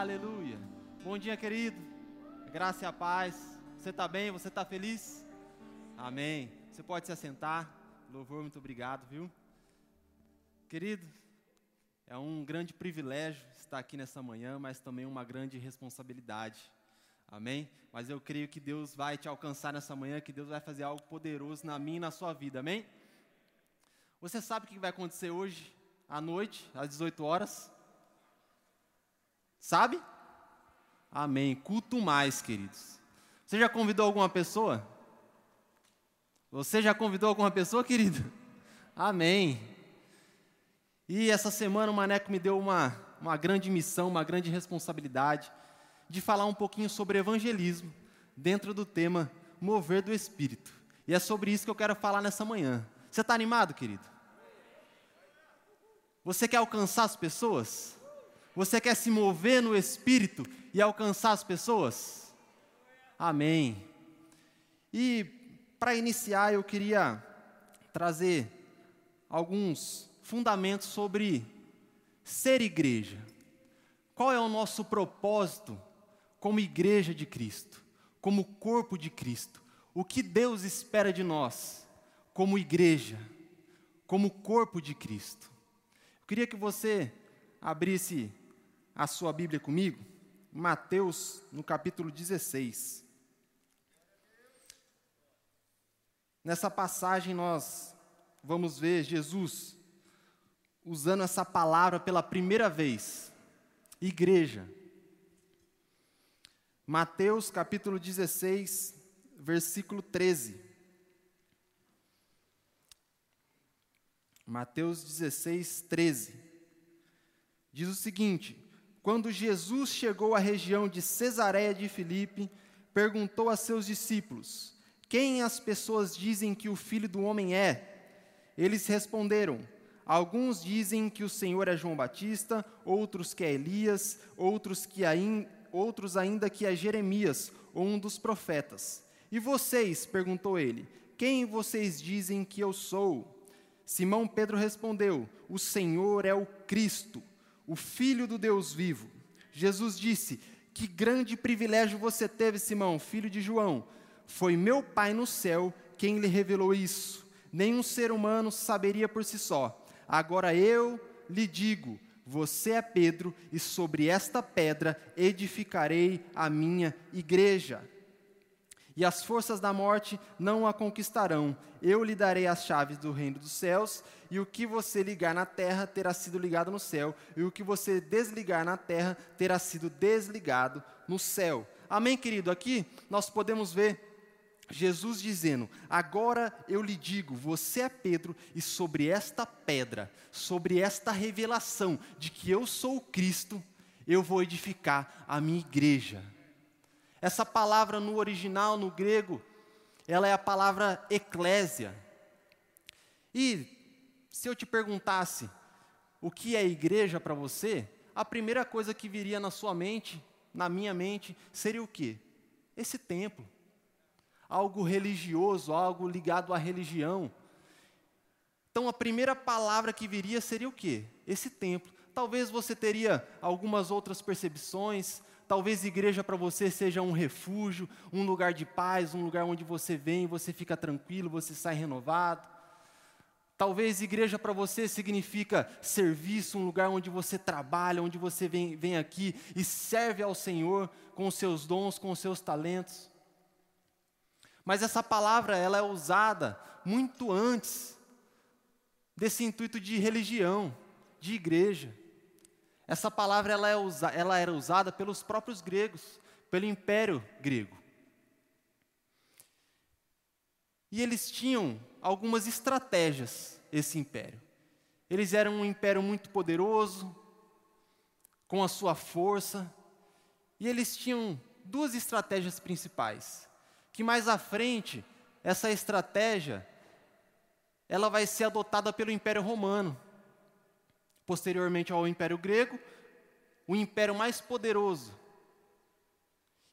Aleluia. Bom dia, querido. Graça e a paz. Você está bem? Você está feliz? Amém. Você pode se assentar. Louvor, muito obrigado, viu? Querido, é um grande privilégio estar aqui nessa manhã, mas também uma grande responsabilidade. Amém? Mas eu creio que Deus vai te alcançar nessa manhã, que Deus vai fazer algo poderoso na minha e na sua vida. Amém? Você sabe o que vai acontecer hoje à noite, às 18 horas? Sabe? Amém. Culto mais, queridos. Você já convidou alguma pessoa? Você já convidou alguma pessoa, querido? Amém. E essa semana o Maneco me deu uma, uma grande missão, uma grande responsabilidade de falar um pouquinho sobre evangelismo dentro do tema Mover do Espírito. E é sobre isso que eu quero falar nessa manhã. Você está animado, querido? Você quer alcançar as pessoas? Você quer se mover no Espírito e alcançar as pessoas? Amém. E para iniciar, eu queria trazer alguns fundamentos sobre ser igreja. Qual é o nosso propósito como igreja de Cristo, como corpo de Cristo? O que Deus espera de nós, como igreja, como corpo de Cristo? Eu queria que você abrisse a sua Bíblia comigo, Mateus, no capítulo 16. Nessa passagem nós vamos ver Jesus usando essa palavra pela primeira vez. Igreja. Mateus capítulo 16, versículo 13. Mateus 16, 13. Diz o seguinte: quando Jesus chegou à região de Cesareia de Filipe, perguntou a seus discípulos: Quem as pessoas dizem que o filho do homem é? Eles responderam: Alguns dizem que o Senhor é João Batista, outros que é Elias, outros, que ain, outros ainda que é Jeremias ou um dos profetas. E vocês? perguntou ele: Quem vocês dizem que eu sou? Simão Pedro respondeu: O Senhor é o Cristo o Filho do Deus vivo. Jesus disse: Que grande privilégio você teve, Simão, filho de João. Foi meu Pai no céu quem lhe revelou isso. Nenhum ser humano saberia por si só. Agora eu lhe digo: você é Pedro, e sobre esta pedra edificarei a minha igreja e as forças da morte não a conquistarão. Eu lhe darei as chaves do reino dos céus, e o que você ligar na terra terá sido ligado no céu, e o que você desligar na terra terá sido desligado no céu. Amém, querido? Aqui nós podemos ver Jesus dizendo: Agora eu lhe digo, você é Pedro, e sobre esta pedra, sobre esta revelação de que eu sou o Cristo, eu vou edificar a minha igreja. Essa palavra no original, no grego, ela é a palavra eclésia. E se eu te perguntasse o que é igreja para você, a primeira coisa que viria na sua mente, na minha mente, seria o quê? Esse templo. Algo religioso, algo ligado à religião. Então a primeira palavra que viria seria o quê? Esse templo. Talvez você teria algumas outras percepções, Talvez igreja para você seja um refúgio, um lugar de paz, um lugar onde você vem, você fica tranquilo, você sai renovado. Talvez igreja para você significa serviço, um lugar onde você trabalha, onde você vem, vem aqui e serve ao Senhor com os seus dons, com os seus talentos. Mas essa palavra ela é usada muito antes desse intuito de religião, de igreja. Essa palavra ela, é usa, ela era usada pelos próprios gregos, pelo império grego. E eles tinham algumas estratégias, esse império. Eles eram um império muito poderoso, com a sua força, e eles tinham duas estratégias principais, que mais à frente, essa estratégia, ela vai ser adotada pelo Império Romano posteriormente ao Império Grego, o império mais poderoso.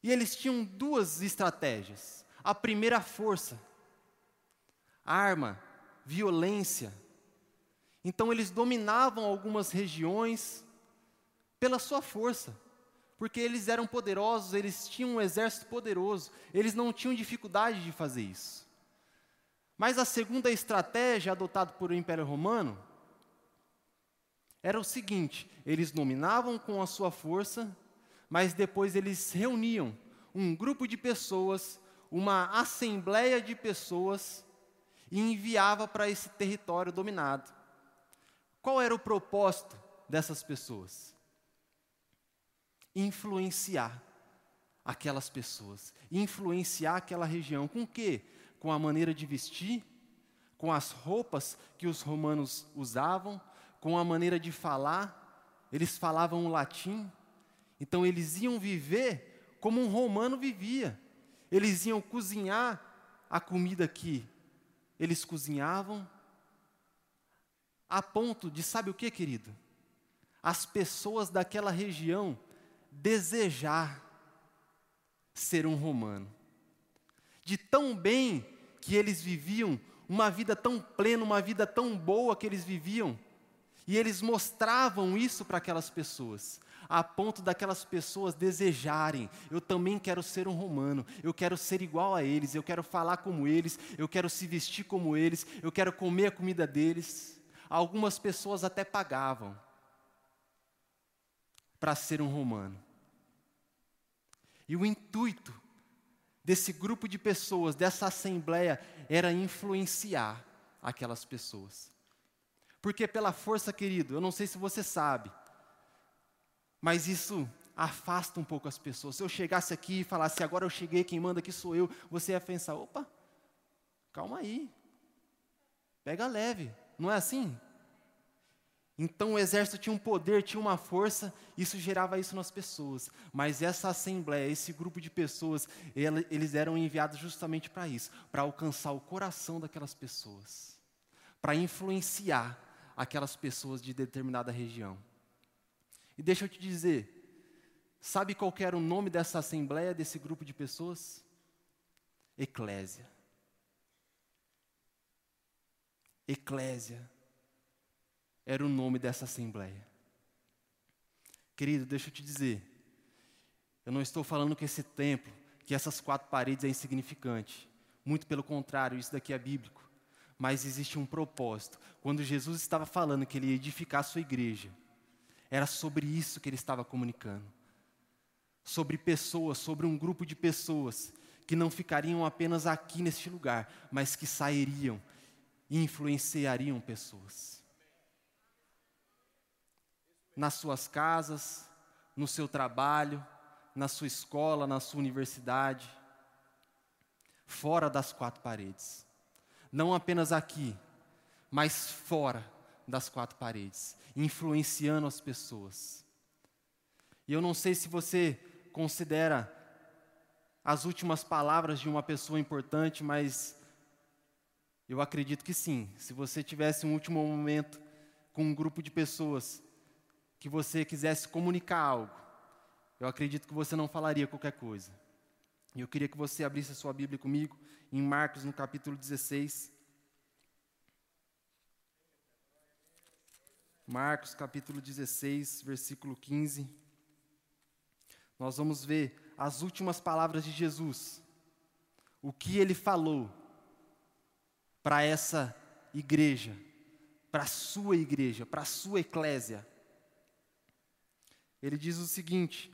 E eles tinham duas estratégias. A primeira, força, arma, violência. Então eles dominavam algumas regiões pela sua força, Porque eles eram poderosos, eles tinham um exército poderoso, eles não tinham dificuldade de fazer isso. Mas a segunda estratégia adotada por o Império Romano era o seguinte: eles dominavam com a sua força, mas depois eles reuniam um grupo de pessoas, uma assembleia de pessoas, e enviava para esse território dominado. Qual era o propósito dessas pessoas? influenciar aquelas pessoas, influenciar aquela região. Com quê? Com a maneira de vestir, com as roupas que os romanos usavam, com a maneira de falar. Eles falavam o latim, então eles iam viver como um romano vivia. Eles iam cozinhar a comida que eles cozinhavam, a ponto de, sabe o que, querido? As pessoas daquela região desejar ser um romano. De tão bem que eles viviam, uma vida tão plena, uma vida tão boa que eles viviam, e eles mostravam isso para aquelas pessoas, a ponto daquelas pessoas desejarem: eu também quero ser um romano, eu quero ser igual a eles, eu quero falar como eles, eu quero se vestir como eles, eu quero comer a comida deles. Algumas pessoas até pagavam para ser um romano. E o intuito desse grupo de pessoas, dessa assembleia, era influenciar aquelas pessoas. Porque pela força, querido, eu não sei se você sabe, mas isso afasta um pouco as pessoas. Se eu chegasse aqui e falasse, agora eu cheguei, quem manda aqui sou eu, você ia pensar, opa, calma aí, pega leve, não é assim? Então o exército tinha um poder, tinha uma força, isso gerava isso nas pessoas. Mas essa assembleia, esse grupo de pessoas, eles eram enviados justamente para isso, para alcançar o coração daquelas pessoas, para influenciar aquelas pessoas de determinada região. E deixa eu te dizer, sabe qual era o nome dessa assembleia, desse grupo de pessoas? Eclésia. Eclésia era o nome dessa assembleia. Querido, deixa eu te dizer, eu não estou falando que esse templo, que essas quatro paredes é insignificante. Muito pelo contrário, isso daqui é bíblico. Mas existe um propósito. Quando Jesus estava falando que ele ia edificar a sua igreja, era sobre isso que ele estava comunicando. Sobre pessoas, sobre um grupo de pessoas que não ficariam apenas aqui neste lugar, mas que sairiam e influenciariam pessoas nas suas casas, no seu trabalho, na sua escola, na sua universidade, fora das quatro paredes. Não apenas aqui, mas fora das quatro paredes, influenciando as pessoas. E eu não sei se você considera as últimas palavras de uma pessoa importante, mas eu acredito que sim. Se você tivesse um último momento com um grupo de pessoas que você quisesse comunicar algo, eu acredito que você não falaria qualquer coisa. E eu queria que você abrisse a sua Bíblia comigo em Marcos, no capítulo 16. Marcos, capítulo 16, versículo 15. Nós vamos ver as últimas palavras de Jesus. O que ele falou para essa igreja, para a sua igreja, para a sua eclésia. Ele diz o seguinte: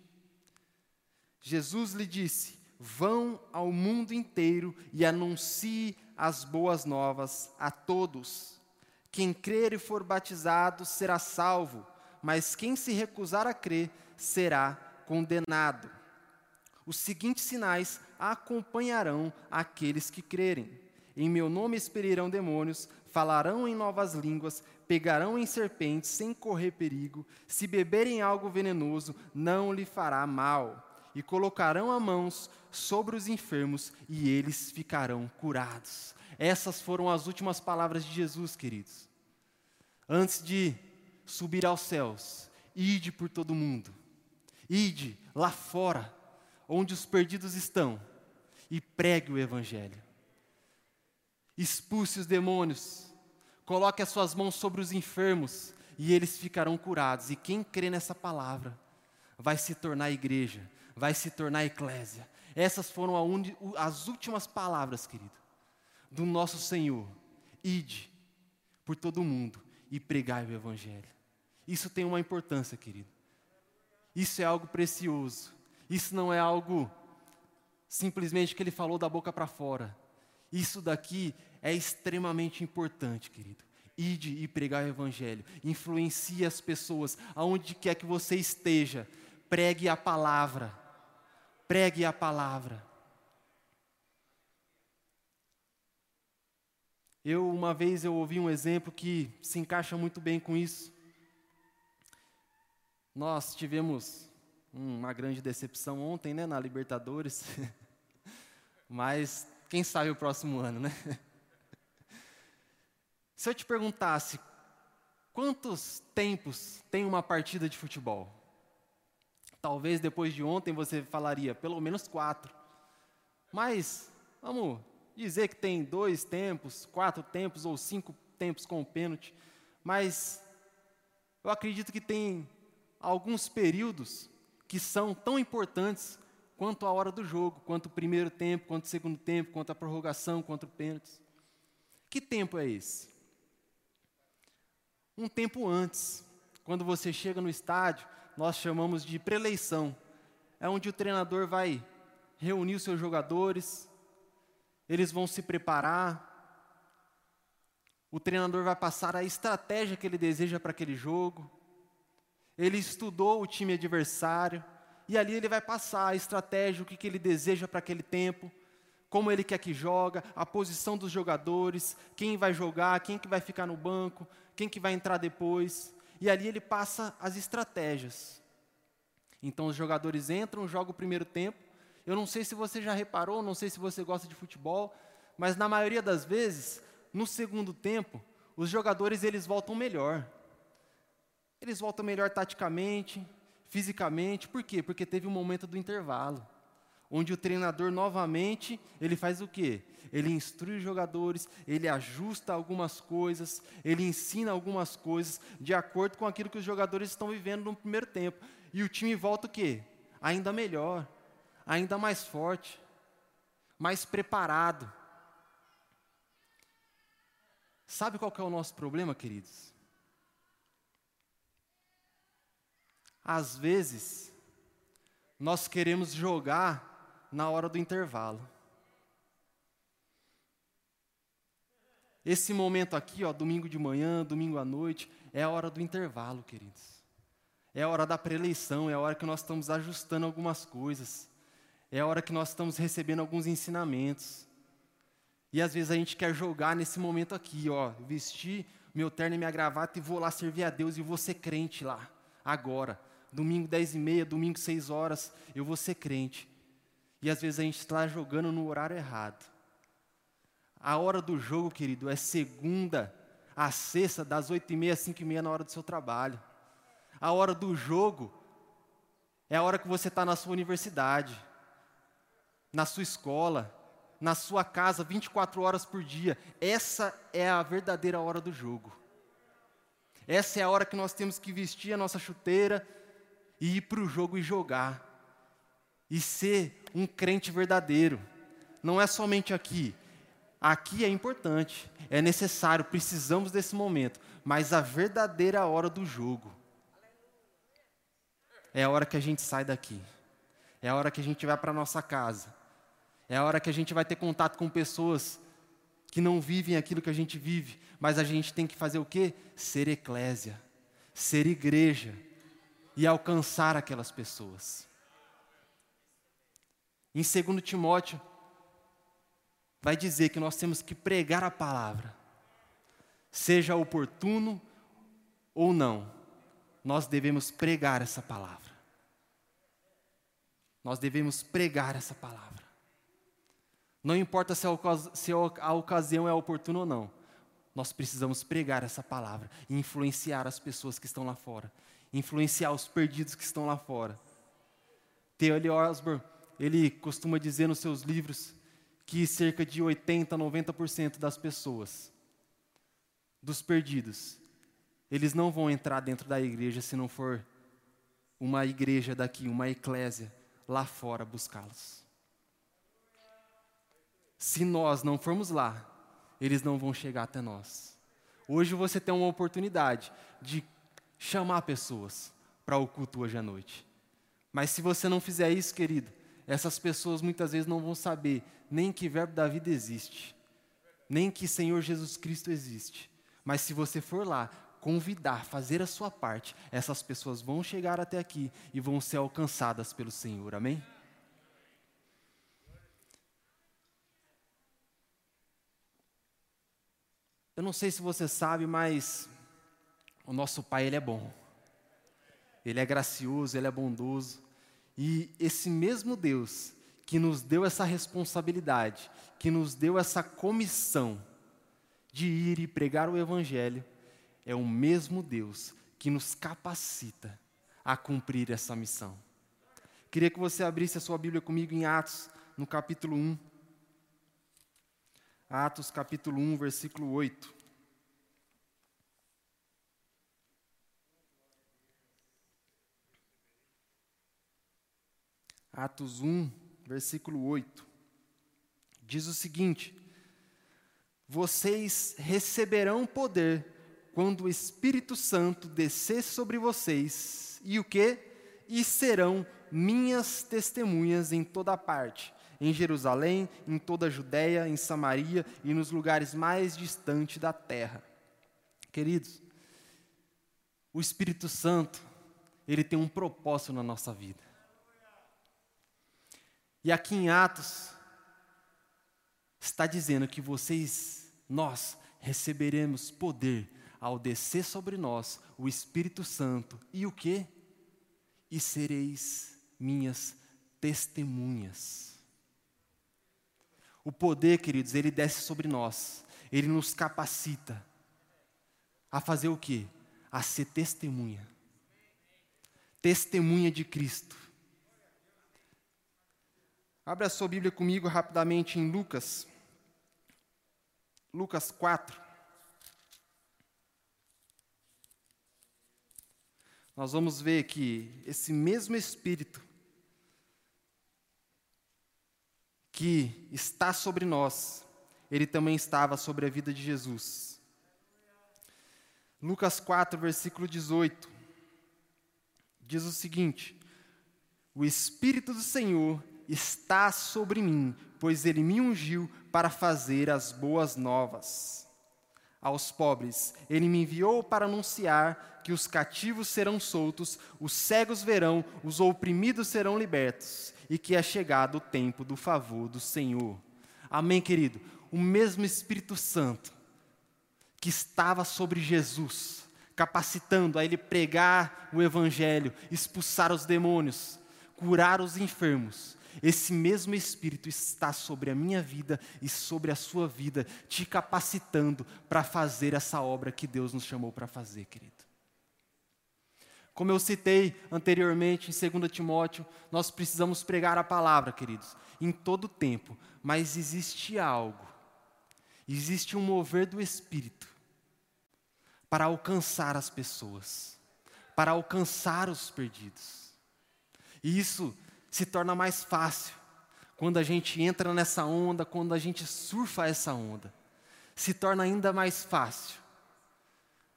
Jesus lhe disse: Vão ao mundo inteiro e anuncie as boas novas a todos. Quem crer e for batizado será salvo, mas quem se recusar a crer será condenado. Os seguintes sinais acompanharão aqueles que crerem. Em meu nome expelirão demônios, falarão em novas línguas, pegarão em serpentes sem correr perigo, se beberem algo venenoso, não lhe fará mal, e colocarão as mãos sobre os enfermos e eles ficarão curados. Essas foram as últimas palavras de Jesus, queridos. Antes de subir aos céus, ide por todo mundo, ide lá fora, onde os perdidos estão, e pregue o Evangelho. Expulse os demônios, Coloque as suas mãos sobre os enfermos e eles ficarão curados. E quem crê nessa palavra vai se tornar igreja, vai se tornar eclésia. Essas foram as últimas palavras, querido, do nosso Senhor. Ide por todo o mundo e pregai o Evangelho. Isso tem uma importância, querido. Isso é algo precioso. Isso não é algo simplesmente que ele falou da boca para fora. Isso daqui é extremamente importante, querido. Ide e pregar o Evangelho. Influencie as pessoas, aonde quer que você esteja. Pregue a palavra. Pregue a palavra. Eu, uma vez, eu ouvi um exemplo que se encaixa muito bem com isso. Nós tivemos uma grande decepção ontem, né, na Libertadores. Mas quem sabe o próximo ano, né? Se eu te perguntasse quantos tempos tem uma partida de futebol? Talvez depois de ontem você falaria pelo menos quatro. Mas vamos dizer que tem dois tempos, quatro tempos ou cinco tempos com o pênalti, mas eu acredito que tem alguns períodos que são tão importantes quanto a hora do jogo, quanto o primeiro tempo, quanto o segundo tempo, quanto a prorrogação, quanto o pênalti. Que tempo é esse? Um tempo antes, quando você chega no estádio, nós chamamos de preleição. É onde o treinador vai reunir os seus jogadores, eles vão se preparar. O treinador vai passar a estratégia que ele deseja para aquele jogo. Ele estudou o time adversário e ali ele vai passar a estratégia, o que, que ele deseja para aquele tempo, como ele quer que joga, a posição dos jogadores, quem vai jogar, quem que vai ficar no banco, quem que vai entrar depois. E ali ele passa as estratégias. Então os jogadores entram, jogam o primeiro tempo, eu não sei se você já reparou, não sei se você gosta de futebol, mas na maioria das vezes, no segundo tempo, os jogadores eles voltam melhor. Eles voltam melhor taticamente, fisicamente. Por quê? Porque teve um momento do intervalo, onde o treinador novamente, ele faz o quê? Ele instrui os jogadores, ele ajusta algumas coisas, ele ensina algumas coisas de acordo com aquilo que os jogadores estão vivendo no primeiro tempo. E o time volta o quê? Ainda melhor ainda mais forte, mais preparado. Sabe qual é o nosso problema, queridos? Às vezes, nós queremos jogar na hora do intervalo. Esse momento aqui, ó, domingo de manhã, domingo à noite, é a hora do intervalo, queridos. É a hora da preleição, é a hora que nós estamos ajustando algumas coisas é a hora que nós estamos recebendo alguns ensinamentos. E às vezes a gente quer jogar nesse momento aqui, ó, vestir meu terno e minha gravata e vou lá servir a Deus e vou ser crente lá, agora. Domingo 10 e meia, domingo 6 horas, eu vou ser crente. E às vezes a gente está jogando no horário errado. A hora do jogo, querido, é segunda a sexta, das 8 e meia às 5 e meia na hora do seu trabalho. A hora do jogo é a hora que você está na sua universidade na sua escola, na sua casa 24 horas por dia. Essa é a verdadeira hora do jogo. Essa é a hora que nós temos que vestir a nossa chuteira e ir para o jogo e jogar. E ser um crente verdadeiro. Não é somente aqui. Aqui é importante, é necessário, precisamos desse momento. Mas a verdadeira hora do jogo é a hora que a gente sai daqui. É a hora que a gente vai para nossa casa é a hora que a gente vai ter contato com pessoas que não vivem aquilo que a gente vive, mas a gente tem que fazer o quê? Ser eclésia, ser igreja e alcançar aquelas pessoas. Em 2 Timóteo, vai dizer que nós temos que pregar a palavra, seja oportuno ou não, nós devemos pregar essa palavra. Nós devemos pregar essa palavra. Não importa se a, se a ocasião é oportuna ou não. Nós precisamos pregar essa palavra e influenciar as pessoas que estão lá fora. Influenciar os perdidos que estão lá fora. T.L. Osborne, ele costuma dizer nos seus livros que cerca de 80, 90% das pessoas, dos perdidos, eles não vão entrar dentro da igreja se não for uma igreja daqui, uma eclésia lá fora buscá-los. Se nós não formos lá, eles não vão chegar até nós. Hoje você tem uma oportunidade de chamar pessoas para o culto hoje à noite. Mas se você não fizer isso, querido, essas pessoas muitas vezes não vão saber nem que verbo da vida existe, nem que Senhor Jesus Cristo existe. Mas se você for lá, convidar, fazer a sua parte, essas pessoas vão chegar até aqui e vão ser alcançadas pelo Senhor. Amém? Eu não sei se você sabe, mas o nosso Pai ele é bom. Ele é gracioso, ele é bondoso. E esse mesmo Deus que nos deu essa responsabilidade, que nos deu essa comissão de ir e pregar o Evangelho, é o mesmo Deus que nos capacita a cumprir essa missão. Queria que você abrisse a sua Bíblia comigo em Atos, no capítulo 1. Atos, capítulo 1, versículo 8. Atos 1, versículo 8. Diz o seguinte: Vocês receberão poder quando o Espírito Santo descer sobre vocês, e o que? E serão minhas testemunhas em toda parte, em Jerusalém, em toda a Judéia, em Samaria e nos lugares mais distantes da terra. Queridos, o Espírito Santo, ele tem um propósito na nossa vida. E aqui em Atos, está dizendo que vocês, nós, receberemos poder ao descer sobre nós o Espírito Santo. E o que? E sereis minhas testemunhas. O poder, queridos, ele desce sobre nós. Ele nos capacita a fazer o que? A ser testemunha. Testemunha de Cristo. Abra sua Bíblia comigo rapidamente em Lucas. Lucas 4. Nós vamos ver que esse mesmo Espírito que está sobre nós, ele também estava sobre a vida de Jesus. Lucas 4, versículo 18, diz o seguinte: O Espírito do Senhor está sobre mim, pois ele me ungiu para fazer as boas novas aos pobres. Ele me enviou para anunciar que os cativos serão soltos, os cegos verão, os oprimidos serão libertos, e que é chegado o tempo do favor do Senhor. Amém, querido? O mesmo Espírito Santo que estava sobre Jesus, capacitando a ele pregar o Evangelho, expulsar os demônios, curar os enfermos, esse mesmo Espírito está sobre a minha vida e sobre a sua vida, te capacitando para fazer essa obra que Deus nos chamou para fazer, querido. Como eu citei anteriormente em 2 Timóteo, nós precisamos pregar a palavra, queridos, em todo tempo, mas existe algo, existe um mover do Espírito para alcançar as pessoas, para alcançar os perdidos. E isso se torna mais fácil quando a gente entra nessa onda, quando a gente surfa essa onda. Se torna ainda mais fácil.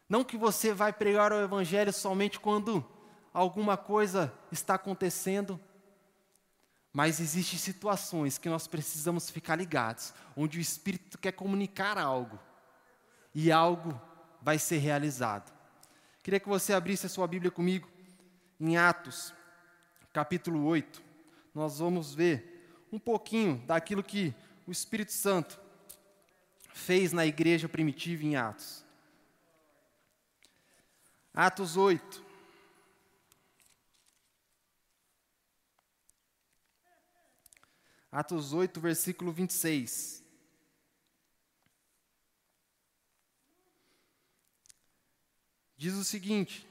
Não que você vai pregar o Evangelho somente quando alguma coisa está acontecendo, mas existem situações que nós precisamos ficar ligados, onde o Espírito quer comunicar algo, e algo vai ser realizado. Queria que você abrisse a sua Bíblia comigo, em Atos, capítulo 8 nós vamos ver um pouquinho daquilo que o Espírito Santo fez na igreja primitiva em Atos. Atos 8. Atos 8, versículo 26. Diz o seguinte: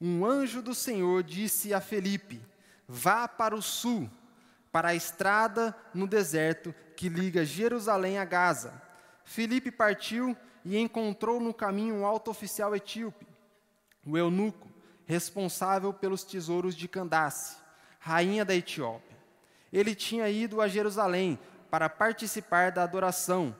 Um anjo do Senhor disse a Felipe: Vá para o sul, para a estrada no deserto que liga Jerusalém a Gaza. Filipe partiu e encontrou no caminho um alto oficial etíope, o eunuco, responsável pelos tesouros de Candace, rainha da Etiópia. Ele tinha ido a Jerusalém para participar da adoração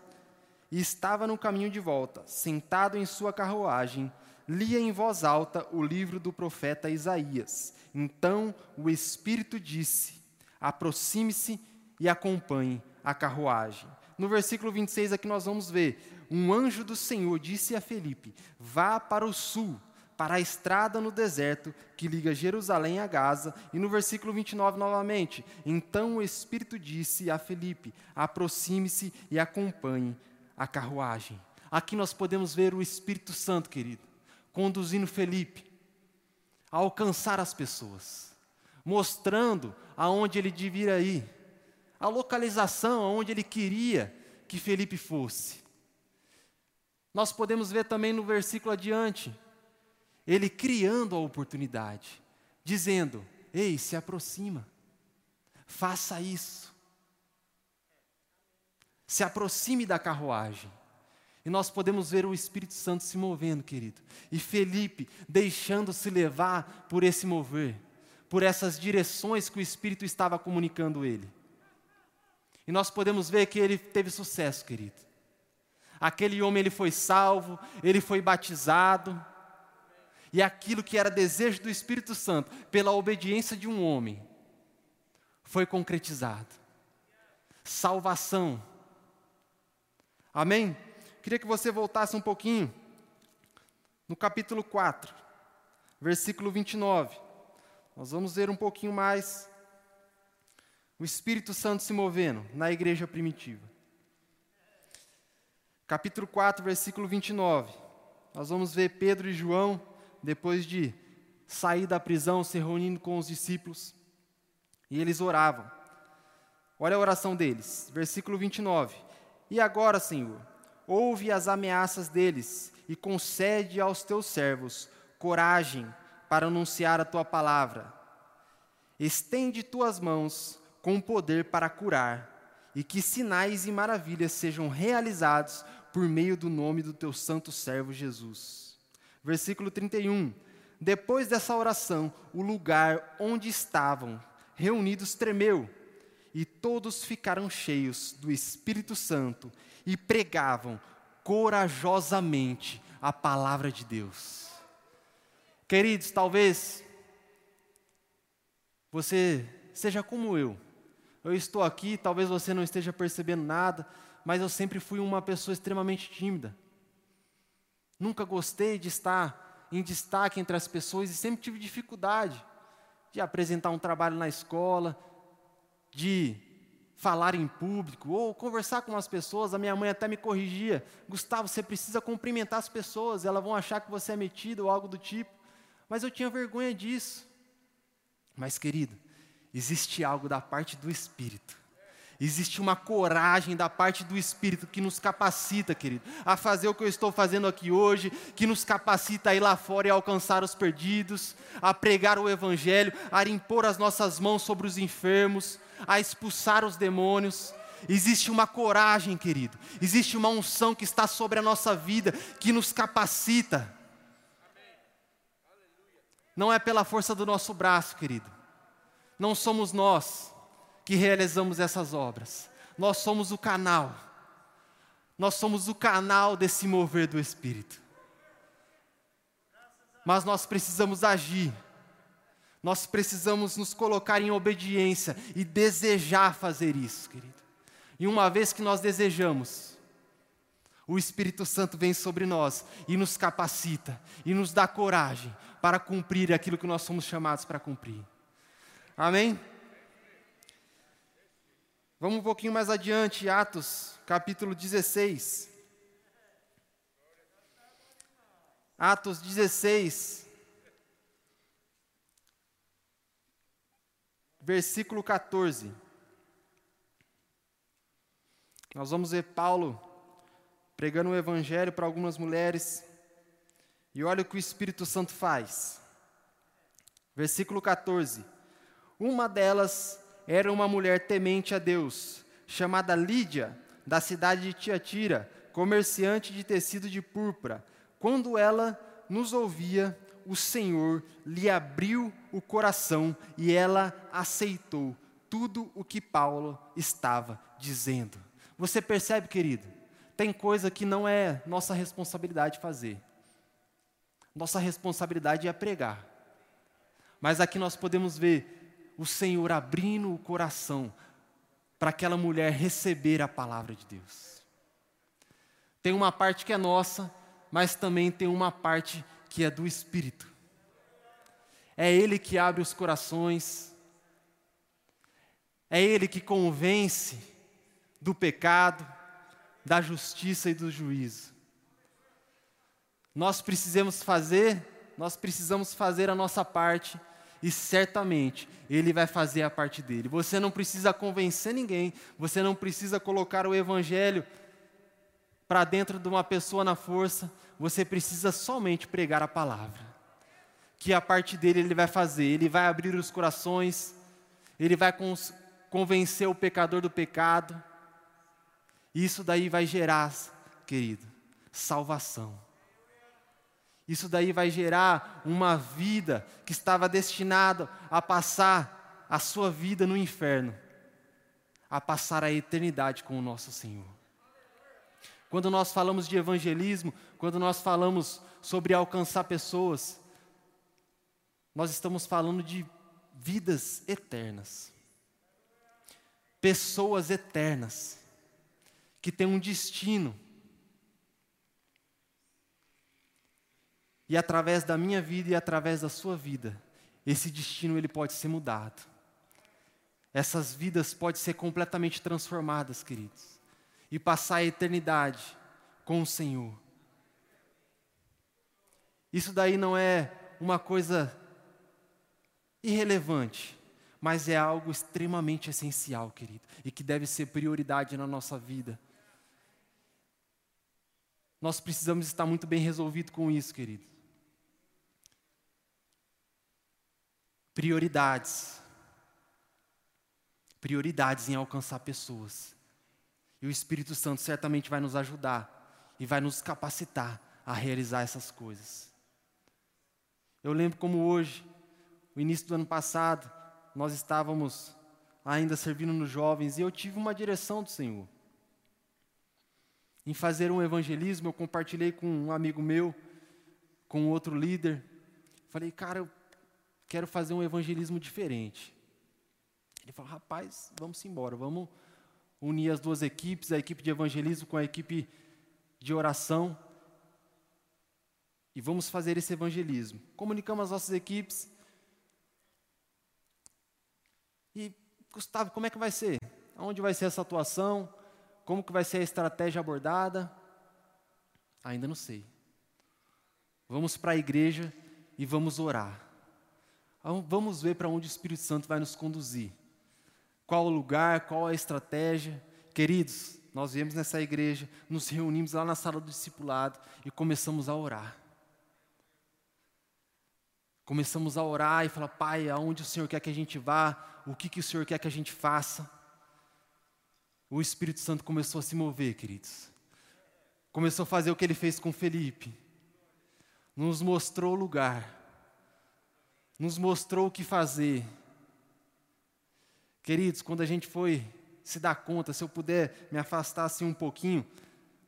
e estava no caminho de volta, sentado em sua carruagem, lia em voz alta o livro do profeta Isaías. Então o Espírito disse: aproxime-se e acompanhe a carruagem. No versículo 26 aqui nós vamos ver: um anjo do Senhor disse a Felipe: vá para o sul para a estrada no deserto que liga Jerusalém a Gaza. E no versículo 29 novamente: Então o Espírito disse a Felipe: aproxime-se e acompanhe a carruagem. Aqui nós podemos ver o Espírito Santo, querido, conduzindo Felipe a alcançar as pessoas, mostrando aonde ele devia ir, a localização aonde ele queria que Felipe fosse. Nós podemos ver também no versículo adiante, ele criando a oportunidade, dizendo: Ei, se aproxima, faça isso. Se aproxime da carruagem. E nós podemos ver o Espírito Santo se movendo, querido. E Felipe deixando-se levar por esse mover, por essas direções que o Espírito estava comunicando ele. E nós podemos ver que ele teve sucesso, querido. Aquele homem ele foi salvo, ele foi batizado, e aquilo que era desejo do Espírito Santo, pela obediência de um homem, foi concretizado. Salvação. Amém? Queria que você voltasse um pouquinho no capítulo 4, versículo 29. Nós vamos ver um pouquinho mais o Espírito Santo se movendo na igreja primitiva. Capítulo 4, versículo 29. Nós vamos ver Pedro e João depois de sair da prisão, se reunindo com os discípulos, e eles oravam. Olha a oração deles, versículo 29. E agora, Senhor, ouve as ameaças deles e concede aos teus servos coragem para anunciar a tua palavra. Estende tuas mãos com poder para curar, e que sinais e maravilhas sejam realizados por meio do nome do teu santo servo Jesus versículo 31. Depois dessa oração, o lugar onde estavam reunidos tremeu, e todos ficaram cheios do Espírito Santo e pregavam corajosamente a palavra de Deus. Queridos, talvez você seja como eu. Eu estou aqui, talvez você não esteja percebendo nada, mas eu sempre fui uma pessoa extremamente tímida. Nunca gostei de estar em destaque entre as pessoas e sempre tive dificuldade de apresentar um trabalho na escola, de falar em público ou conversar com as pessoas. A minha mãe até me corrigia: Gustavo, você precisa cumprimentar as pessoas, elas vão achar que você é metido ou algo do tipo. Mas eu tinha vergonha disso. Mas, querido, existe algo da parte do Espírito Existe uma coragem da parte do Espírito que nos capacita, querido, a fazer o que eu estou fazendo aqui hoje, que nos capacita a ir lá fora e alcançar os perdidos, a pregar o Evangelho, a impor as nossas mãos sobre os enfermos, a expulsar os demônios. Existe uma coragem, querido, existe uma unção que está sobre a nossa vida, que nos capacita. Não é pela força do nosso braço, querido, não somos nós que realizamos essas obras. Nós somos o canal. Nós somos o canal desse mover do Espírito. Mas nós precisamos agir. Nós precisamos nos colocar em obediência e desejar fazer isso, querido. E uma vez que nós desejamos, o Espírito Santo vem sobre nós e nos capacita e nos dá coragem para cumprir aquilo que nós somos chamados para cumprir. Amém? Vamos um pouquinho mais adiante, Atos, capítulo 16. Atos 16, versículo 14. Nós vamos ver Paulo pregando o evangelho para algumas mulheres. E olha o que o Espírito Santo faz. Versículo 14. Uma delas era uma mulher temente a Deus, chamada Lídia, da cidade de Tiatira, comerciante de tecido de púrpura. Quando ela nos ouvia, o Senhor lhe abriu o coração e ela aceitou tudo o que Paulo estava dizendo. Você percebe, querido? Tem coisa que não é nossa responsabilidade fazer. Nossa responsabilidade é pregar. Mas aqui nós podemos ver o Senhor abrindo o coração para aquela mulher receber a palavra de Deus. Tem uma parte que é nossa, mas também tem uma parte que é do Espírito. É Ele que abre os corações, é Ele que convence do pecado, da justiça e do juízo. Nós precisamos fazer, nós precisamos fazer a nossa parte e certamente Ele vai fazer a parte dele. Você não precisa convencer ninguém, você não precisa colocar o Evangelho para dentro de uma pessoa na força, você precisa somente pregar a palavra. Que a parte dele ele vai fazer, ele vai abrir os corações, ele vai convencer o pecador do pecado. Isso daí vai gerar, querido, salvação. Isso daí vai gerar uma vida que estava destinada a passar a sua vida no inferno, a passar a eternidade com o nosso Senhor. Quando nós falamos de evangelismo, quando nós falamos sobre alcançar pessoas, nós estamos falando de vidas eternas. Pessoas eternas que têm um destino. E através da minha vida e através da sua vida, esse destino ele pode ser mudado. Essas vidas podem ser completamente transformadas, queridos e passar a eternidade com o Senhor. Isso daí não é uma coisa irrelevante, mas é algo extremamente essencial, querido, e que deve ser prioridade na nossa vida. Nós precisamos estar muito bem resolvido com isso, querido. Prioridades. Prioridades em alcançar pessoas. E o Espírito Santo certamente vai nos ajudar e vai nos capacitar a realizar essas coisas. Eu lembro como hoje, o início do ano passado, nós estávamos ainda servindo nos jovens e eu tive uma direção do Senhor. Em fazer um evangelismo, eu compartilhei com um amigo meu, com outro líder. Falei, cara, eu quero fazer um evangelismo diferente. Ele falou, rapaz, vamos embora, vamos unir as duas equipes, a equipe de evangelismo com a equipe de oração. E vamos fazer esse evangelismo. Comunicamos as nossas equipes. E, Gustavo, como é que vai ser? Aonde vai ser essa atuação? Como que vai ser a estratégia abordada? Ainda não sei. Vamos para a igreja e vamos orar. Vamos ver para onde o Espírito Santo vai nos conduzir qual o lugar, qual a estratégia. Queridos, nós viemos nessa igreja, nos reunimos lá na sala do discipulado e começamos a orar. Começamos a orar e falar, Pai, aonde o Senhor quer que a gente vá, o que, que o Senhor quer que a gente faça. O Espírito Santo começou a se mover, queridos. Começou a fazer o que ele fez com Felipe. Nos mostrou o lugar. Nos mostrou o que fazer Queridos, quando a gente foi se dar conta, se eu puder me afastar assim um pouquinho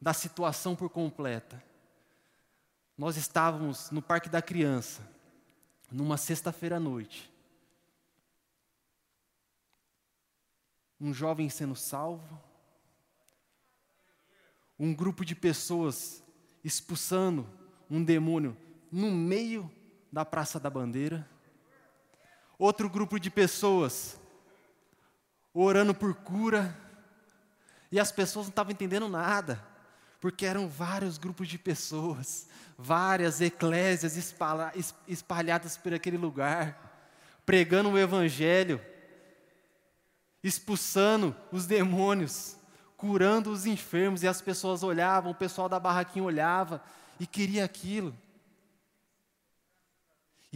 da situação por completa. Nós estávamos no Parque da Criança, numa sexta-feira à noite. Um jovem sendo salvo, um grupo de pessoas expulsando um demônio no meio da Praça da Bandeira, outro grupo de pessoas orando por cura, e as pessoas não estavam entendendo nada, porque eram vários grupos de pessoas, várias eclésias espalhadas por aquele lugar, pregando o Evangelho, expulsando os demônios, curando os enfermos, e as pessoas olhavam, o pessoal da barraquinha olhava e queria aquilo.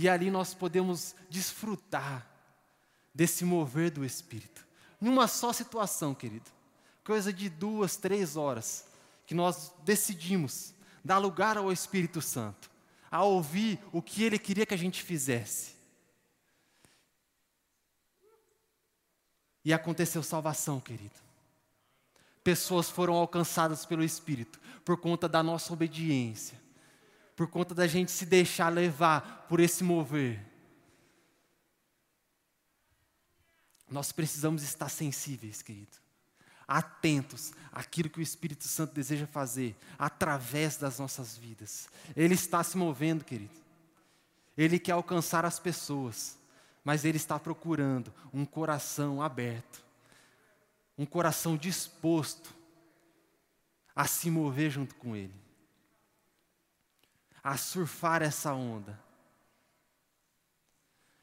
E ali nós podemos desfrutar desse mover do Espírito numa só situação, querido. Coisa de duas, três horas, que nós decidimos dar lugar ao Espírito Santo. a ouvir o que Ele queria que a gente fizesse. E aconteceu salvação, querido. Pessoas foram alcançadas pelo Espírito por conta da nossa obediência, por conta da gente se deixar levar por esse mover. Nós precisamos estar sensíveis, querido, atentos àquilo que o Espírito Santo deseja fazer através das nossas vidas. Ele está se movendo, querido. Ele quer alcançar as pessoas, mas ele está procurando um coração aberto, um coração disposto a se mover junto com ele, a surfar essa onda.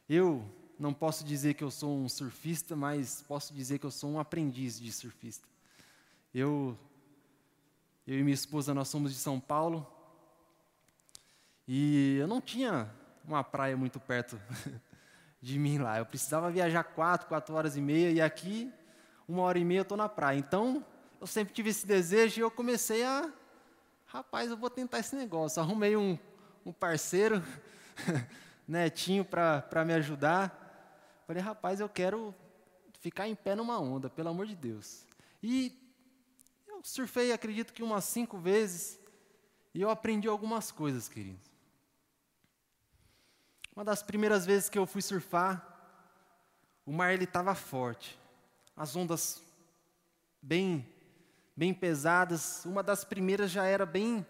Eu não posso dizer que eu sou um surfista, mas posso dizer que eu sou um aprendiz de surfista. Eu, eu e minha esposa, nós somos de São Paulo, e eu não tinha uma praia muito perto de mim lá. Eu precisava viajar quatro, quatro horas e meia, e aqui, uma hora e meia, eu estou na praia. Então, eu sempre tive esse desejo e eu comecei a, rapaz, eu vou tentar esse negócio. Arrumei um, um parceiro, netinho, para me ajudar. Falei, rapaz, eu quero ficar em pé numa onda, pelo amor de Deus. E eu surfei, acredito que umas cinco vezes, e eu aprendi algumas coisas, queridos. Uma das primeiras vezes que eu fui surfar, o mar ele estava forte, as ondas bem, bem pesadas. Uma das primeiras já era bem,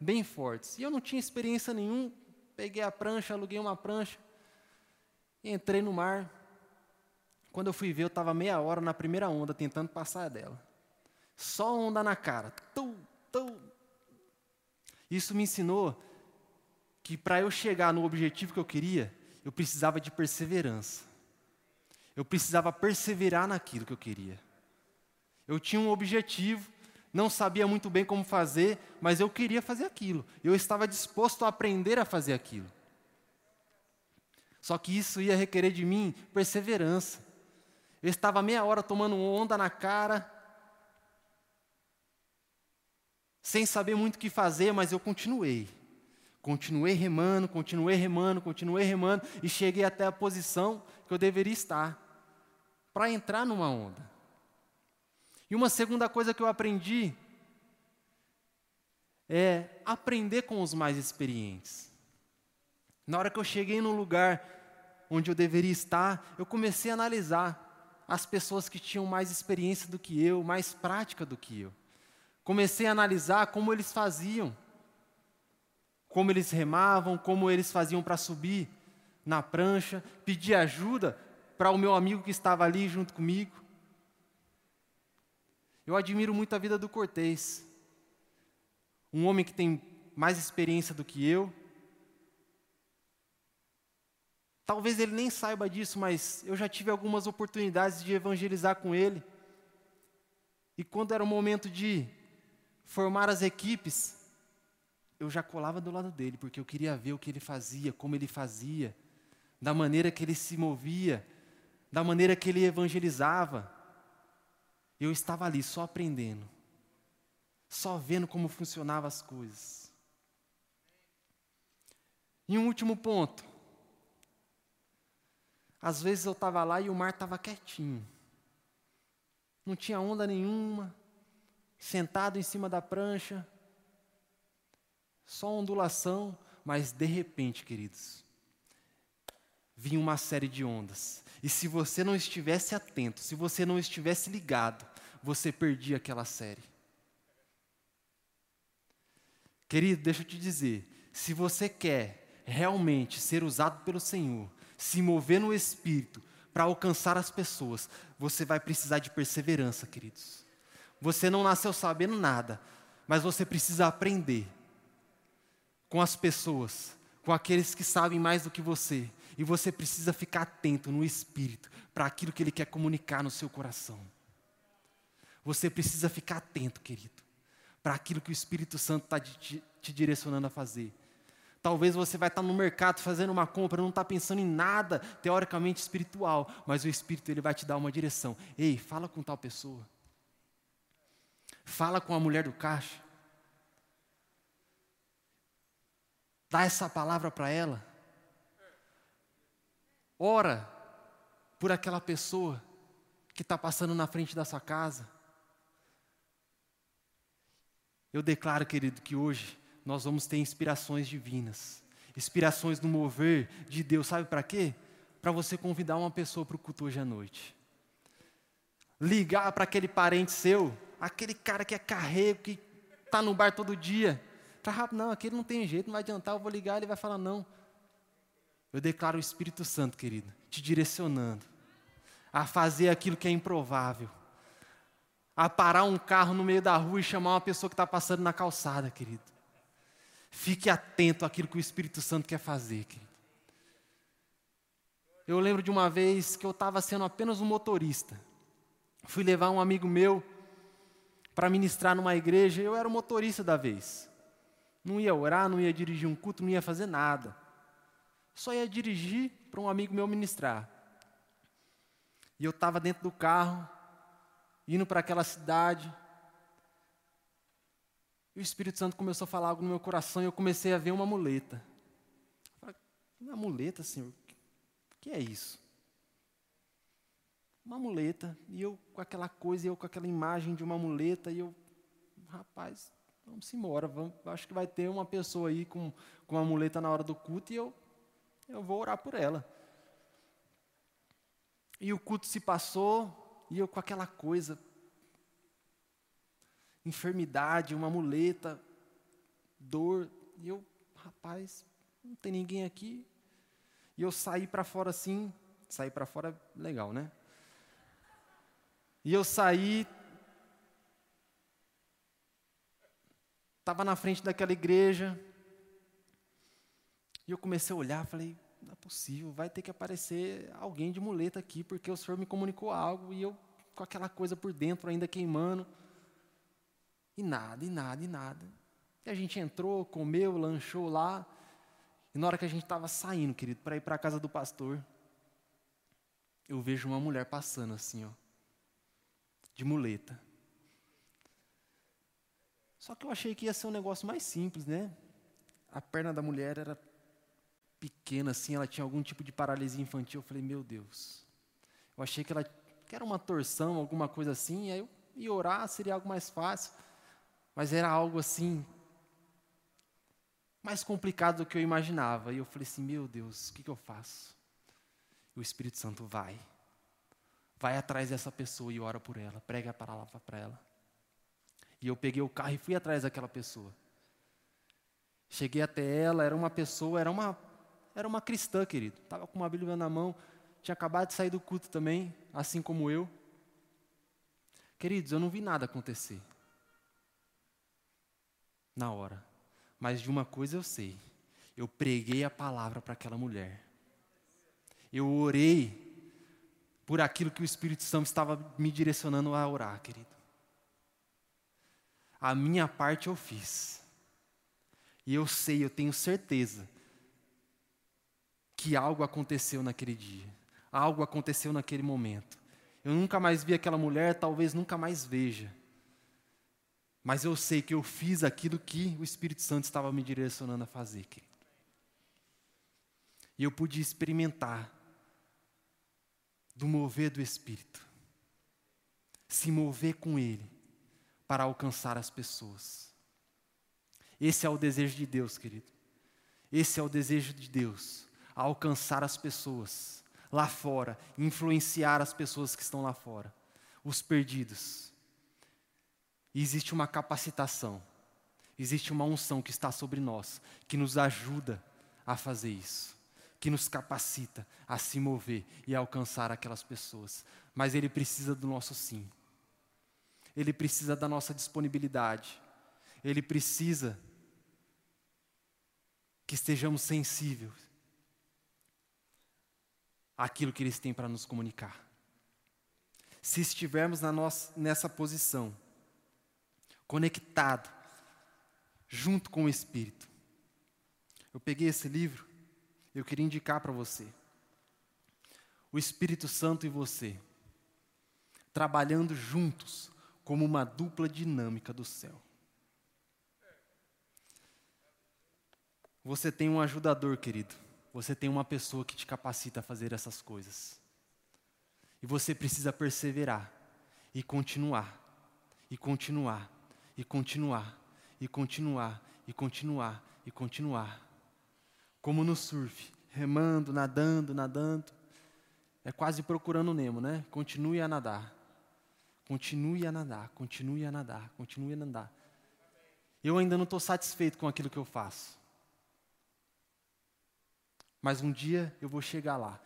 bem fortes. E eu não tinha experiência nenhuma. Peguei a prancha, aluguei uma prancha, entrei no mar. Quando eu fui ver, eu estava meia hora na primeira onda, tentando passar dela. Só onda na cara. Tum, tum. Isso me ensinou que para eu chegar no objetivo que eu queria, eu precisava de perseverança. Eu precisava perseverar naquilo que eu queria. Eu tinha um objetivo, não sabia muito bem como fazer, mas eu queria fazer aquilo. Eu estava disposto a aprender a fazer aquilo. Só que isso ia requerer de mim perseverança. Eu estava meia hora tomando onda na cara, sem saber muito o que fazer, mas eu continuei. Continuei remando, continuei remando, continuei remando e cheguei até a posição que eu deveria estar para entrar numa onda. E uma segunda coisa que eu aprendi é aprender com os mais experientes. Na hora que eu cheguei no lugar onde eu deveria estar, eu comecei a analisar as pessoas que tinham mais experiência do que eu, mais prática do que eu. Comecei a analisar como eles faziam, como eles remavam, como eles faziam para subir na prancha, pedi ajuda para o meu amigo que estava ali junto comigo. Eu admiro muito a vida do Cortês, um homem que tem mais experiência do que eu, Talvez ele nem saiba disso, mas eu já tive algumas oportunidades de evangelizar com ele. E quando era o momento de formar as equipes, eu já colava do lado dele, porque eu queria ver o que ele fazia, como ele fazia, da maneira que ele se movia, da maneira que ele evangelizava. Eu estava ali só aprendendo, só vendo como funcionavam as coisas. E um último ponto. Às vezes eu estava lá e o mar estava quietinho. Não tinha onda nenhuma, sentado em cima da prancha, só ondulação, mas de repente, queridos, vinha uma série de ondas. E se você não estivesse atento, se você não estivesse ligado, você perdia aquela série. Querido, deixa eu te dizer, se você quer realmente ser usado pelo Senhor, se mover no espírito para alcançar as pessoas, você vai precisar de perseverança, queridos. Você não nasceu sabendo nada, mas você precisa aprender com as pessoas, com aqueles que sabem mais do que você. E você precisa ficar atento no espírito para aquilo que ele quer comunicar no seu coração. Você precisa ficar atento, querido, para aquilo que o Espírito Santo está te, te direcionando a fazer. Talvez você vai estar no mercado fazendo uma compra, não está pensando em nada teoricamente espiritual, mas o Espírito ele vai te dar uma direção. Ei, fala com tal pessoa. Fala com a mulher do caixa. Dá essa palavra para ela. Ora por aquela pessoa que está passando na frente da sua casa. Eu declaro, querido, que hoje nós vamos ter inspirações divinas, inspirações no mover de Deus, sabe para quê? Para você convidar uma pessoa para o culto hoje à noite. Ligar para aquele parente seu, aquele cara que é carrego, que está no bar todo dia. Tá rápido, não, aquele não tem jeito, não vai adiantar, eu vou ligar, ele vai falar não. Eu declaro o Espírito Santo, querido, te direcionando a fazer aquilo que é improvável. A parar um carro no meio da rua e chamar uma pessoa que está passando na calçada, querido. Fique atento àquilo que o Espírito Santo quer fazer, querido. Eu lembro de uma vez que eu estava sendo apenas um motorista. Fui levar um amigo meu para ministrar numa igreja, eu era o motorista da vez. Não ia orar, não ia dirigir um culto, não ia fazer nada. Só ia dirigir para um amigo meu ministrar. E eu estava dentro do carro, indo para aquela cidade. E o Espírito Santo começou a falar algo no meu coração e eu comecei a ver uma muleta. Falei, uma muleta, Senhor? O que é isso? Uma muleta. E eu com aquela coisa, eu com aquela imagem de uma muleta, e eu, rapaz, vamos embora. Vamos, acho que vai ter uma pessoa aí com, com uma muleta na hora do culto e eu, eu vou orar por ela. E o culto se passou, e eu com aquela coisa, enfermidade, uma muleta, dor, e eu, rapaz, não tem ninguém aqui. E eu saí para fora assim, sair para fora legal, né? E eu saí, estava na frente daquela igreja, e eu comecei a olhar, falei, não é possível, vai ter que aparecer alguém de muleta aqui, porque o Senhor me comunicou algo e eu com aquela coisa por dentro ainda queimando. E nada, e nada, e nada. E a gente entrou, comeu, lanchou lá. E na hora que a gente estava saindo, querido, para ir para a casa do pastor, eu vejo uma mulher passando assim, ó, de muleta. Só que eu achei que ia ser um negócio mais simples, né? A perna da mulher era pequena assim, ela tinha algum tipo de paralisia infantil. Eu falei, meu Deus. Eu achei que ela que era uma torção, alguma coisa assim, aí eu ia orar, seria algo mais fácil. Mas era algo assim, mais complicado do que eu imaginava. E eu falei assim, meu Deus, o que, que eu faço? E o Espírito Santo vai. Vai atrás dessa pessoa e ora por ela, prega a palavra para ela. E eu peguei o carro e fui atrás daquela pessoa. Cheguei até ela, era uma pessoa, era uma era uma cristã, querido. Estava com uma Bíblia na mão, tinha acabado de sair do culto também, assim como eu. Queridos, eu não vi nada acontecer. Na hora. Mas de uma coisa eu sei. Eu preguei a palavra para aquela mulher. Eu orei por aquilo que o Espírito Santo estava me direcionando a orar, querido. A minha parte eu fiz. E eu sei, eu tenho certeza que algo aconteceu naquele dia, algo aconteceu naquele momento. Eu nunca mais vi aquela mulher, talvez nunca mais veja. Mas eu sei que eu fiz aquilo que o Espírito Santo estava me direcionando a fazer, querido. E eu pude experimentar do mover do Espírito, se mover com Ele para alcançar as pessoas. Esse é o desejo de Deus, querido. Esse é o desejo de Deus a alcançar as pessoas lá fora, influenciar as pessoas que estão lá fora, os perdidos. E existe uma capacitação, existe uma unção que está sobre nós, que nos ajuda a fazer isso, que nos capacita a se mover e a alcançar aquelas pessoas. Mas ele precisa do nosso sim, ele precisa da nossa disponibilidade, ele precisa que estejamos sensíveis aquilo que eles têm para nos comunicar. Se estivermos nossa, nessa posição, conectado, junto com o Espírito. Eu peguei esse livro, eu queria indicar para você. O Espírito Santo e você, trabalhando juntos como uma dupla dinâmica do céu. Você tem um ajudador, querido. Você tem uma pessoa que te capacita a fazer essas coisas. E você precisa perseverar e continuar, e continuar, e continuar, e continuar, e continuar, e continuar. Como no surf, remando, nadando, nadando. É quase procurando o Nemo, né? Continue a nadar. Continue a nadar, continue a nadar, continue a nadar. Eu ainda não estou satisfeito com aquilo que eu faço. Mas um dia eu vou chegar lá.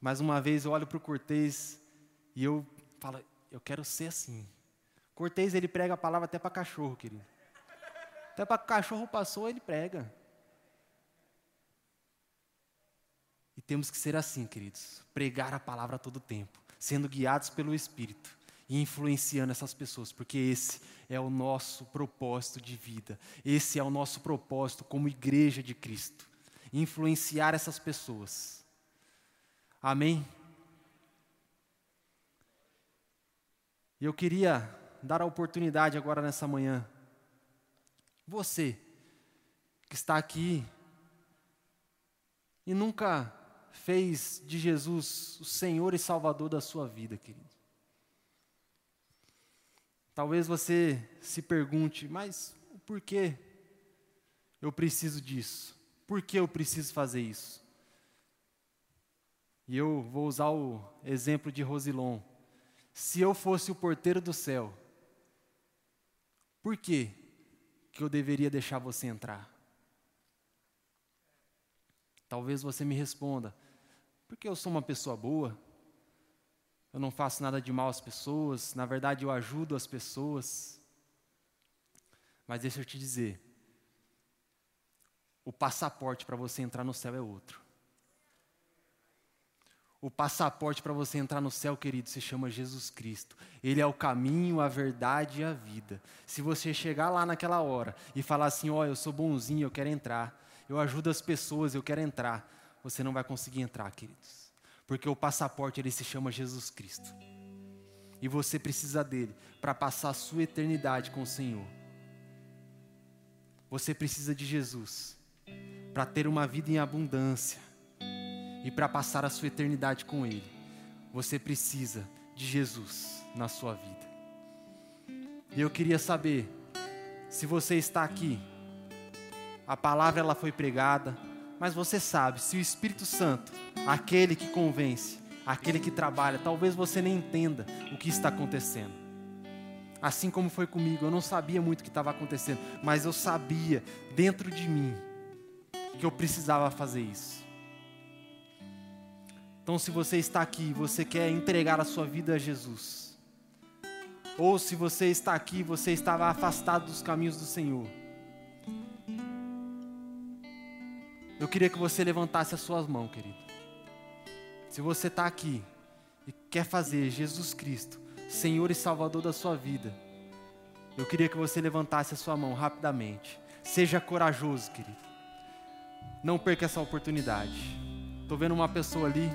Mais uma vez eu olho para o Cortez e eu falo, eu quero ser assim. Cortez ele prega a palavra até para cachorro, querido. Até para cachorro passou, ele prega. E temos que ser assim, queridos. Pregar a palavra a todo tempo, sendo guiados pelo Espírito e influenciando essas pessoas, porque esse é o nosso propósito de vida. Esse é o nosso propósito como igreja de Cristo. Influenciar essas pessoas. Amém? Eu queria dar a oportunidade agora nessa manhã. Você que está aqui e nunca fez de Jesus o Senhor e Salvador da sua vida, querido. Talvez você se pergunte, mas por que eu preciso disso? Por que eu preciso fazer isso? E eu vou usar o exemplo de Rosilon. Se eu fosse o porteiro do céu, por que que eu deveria deixar você entrar? Talvez você me responda, porque eu sou uma pessoa boa, eu não faço nada de mal às pessoas, na verdade eu ajudo as pessoas. Mas deixa eu te dizer, o passaporte para você entrar no céu é outro. O passaporte para você entrar no céu, querido, se chama Jesus Cristo. Ele é o caminho, a verdade e a vida. Se você chegar lá naquela hora e falar assim: Ó, oh, eu sou bonzinho, eu quero entrar, eu ajudo as pessoas, eu quero entrar, você não vai conseguir entrar, queridos. Porque o passaporte ele se chama Jesus Cristo. E você precisa dele para passar a sua eternidade com o Senhor. Você precisa de Jesus para ter uma vida em abundância e para passar a sua eternidade com Ele, você precisa de Jesus na sua vida. E eu queria saber se você está aqui, a palavra ela foi pregada, mas você sabe, se o Espírito Santo, aquele que convence, aquele que trabalha, talvez você nem entenda o que está acontecendo. Assim como foi comigo, eu não sabia muito o que estava acontecendo, mas eu sabia dentro de mim que eu precisava fazer isso. Então, se você está aqui, você quer entregar a sua vida a Jesus, ou se você está aqui, você estava afastado dos caminhos do Senhor, eu queria que você levantasse as suas mãos, querido. Se você está aqui e quer fazer Jesus Cristo Senhor e Salvador da sua vida, eu queria que você levantasse a sua mão rapidamente. Seja corajoso, querido. Não perca essa oportunidade. Estou vendo uma pessoa ali.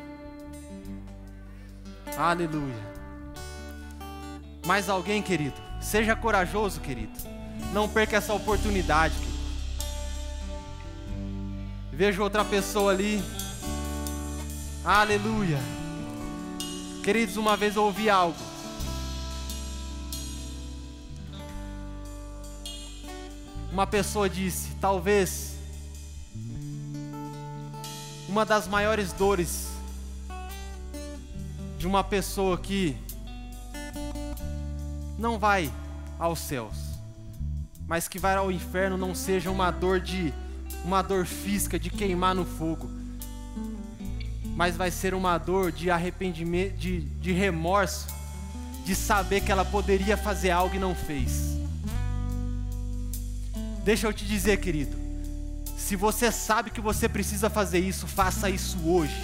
Aleluia. Mais alguém, querido? Seja corajoso, querido. Não perca essa oportunidade. Vejo outra pessoa ali. Aleluia. Queridos, uma vez eu ouvi algo. Uma pessoa disse: talvez uma das maiores dores de uma pessoa que não vai aos céus, mas que vai ao inferno não seja uma dor de uma dor física de queimar no fogo, mas vai ser uma dor de arrependimento, de, de remorso, de saber que ela poderia fazer algo e não fez. Deixa eu te dizer, querido, se você sabe que você precisa fazer isso, faça isso hoje.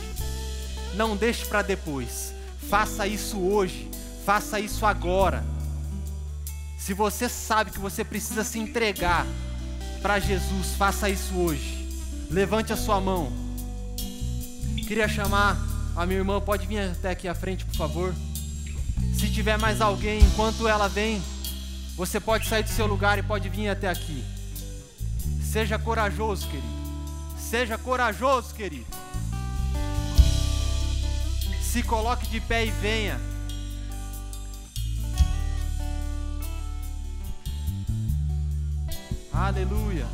Não deixe para depois. Faça isso hoje, faça isso agora. Se você sabe que você precisa se entregar para Jesus, faça isso hoje. Levante a sua mão. Queria chamar a minha irmã, pode vir até aqui à frente, por favor. Se tiver mais alguém, enquanto ela vem, você pode sair do seu lugar e pode vir até aqui. Seja corajoso, querido. Seja corajoso, querido. Se coloque de pé e venha. Aleluia.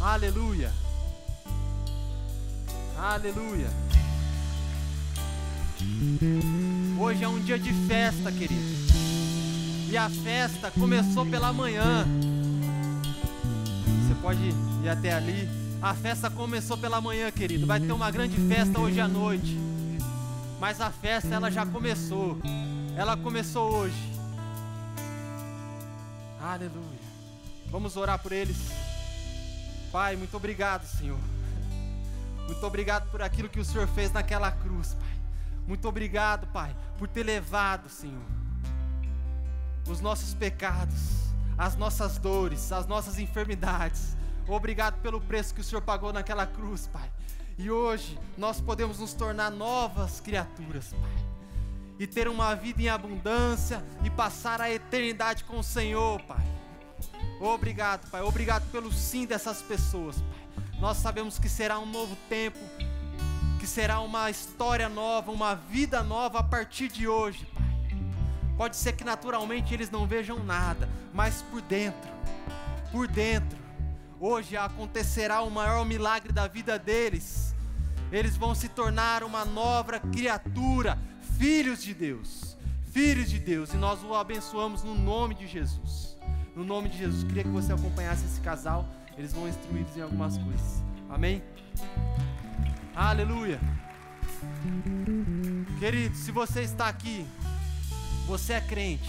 Aleluia. Aleluia. Hoje é um dia de festa, querido. E a festa começou pela manhã. Pode ir até ali. A festa começou pela manhã, querido. Vai ter uma grande festa hoje à noite. Mas a festa ela já começou. Ela começou hoje. Aleluia. Vamos orar por eles. Pai, muito obrigado, Senhor. Muito obrigado por aquilo que o Senhor fez naquela cruz, Pai. Muito obrigado, Pai, por ter levado, Senhor, os nossos pecados, as nossas dores, as nossas enfermidades. Obrigado pelo preço que o Senhor pagou naquela cruz, Pai. E hoje nós podemos nos tornar novas criaturas, Pai. E ter uma vida em abundância e passar a eternidade com o Senhor, Pai. Obrigado, Pai. Obrigado pelo sim dessas pessoas, Pai. Nós sabemos que será um novo tempo, que será uma história nova, uma vida nova a partir de hoje, Pai. Pode ser que naturalmente eles não vejam nada, mas por dentro, por dentro, hoje acontecerá o maior milagre da vida deles. Eles vão se tornar uma nova criatura, filhos de Deus, filhos de Deus, e nós o abençoamos no nome de Jesus. No nome de Jesus, queria que você acompanhasse esse casal. Eles vão instruídos em algumas coisas. Amém? Aleluia. Querido, se você está aqui, você é crente.